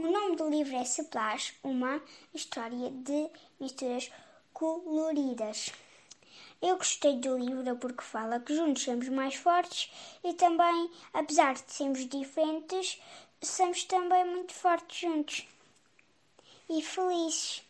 O nome do livro é Splash, uma história de misturas coloridas. Eu gostei do livro porque fala que juntos somos mais fortes e também, apesar de sermos diferentes, somos também muito fortes juntos e felizes.